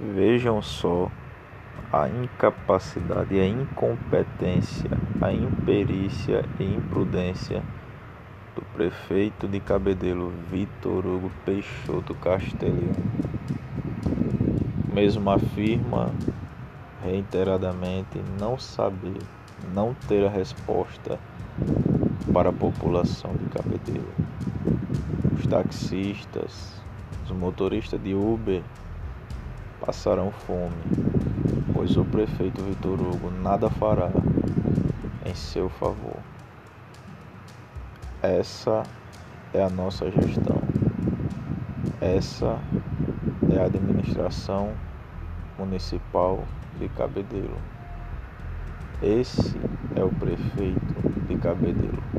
Vejam só a incapacidade, a incompetência, a imperícia e imprudência do prefeito de Cabedelo, Vitor Hugo Peixoto Castelhano. Mesmo afirma reiteradamente não saber, não ter a resposta para a população de Cabedelo. Os taxistas, os motoristas de Uber passarão fome, pois o prefeito Vitor Hugo nada fará em seu favor. Essa é a nossa gestão. Essa é a administração municipal de Cabedelo. Esse é o prefeito de Cabedelo.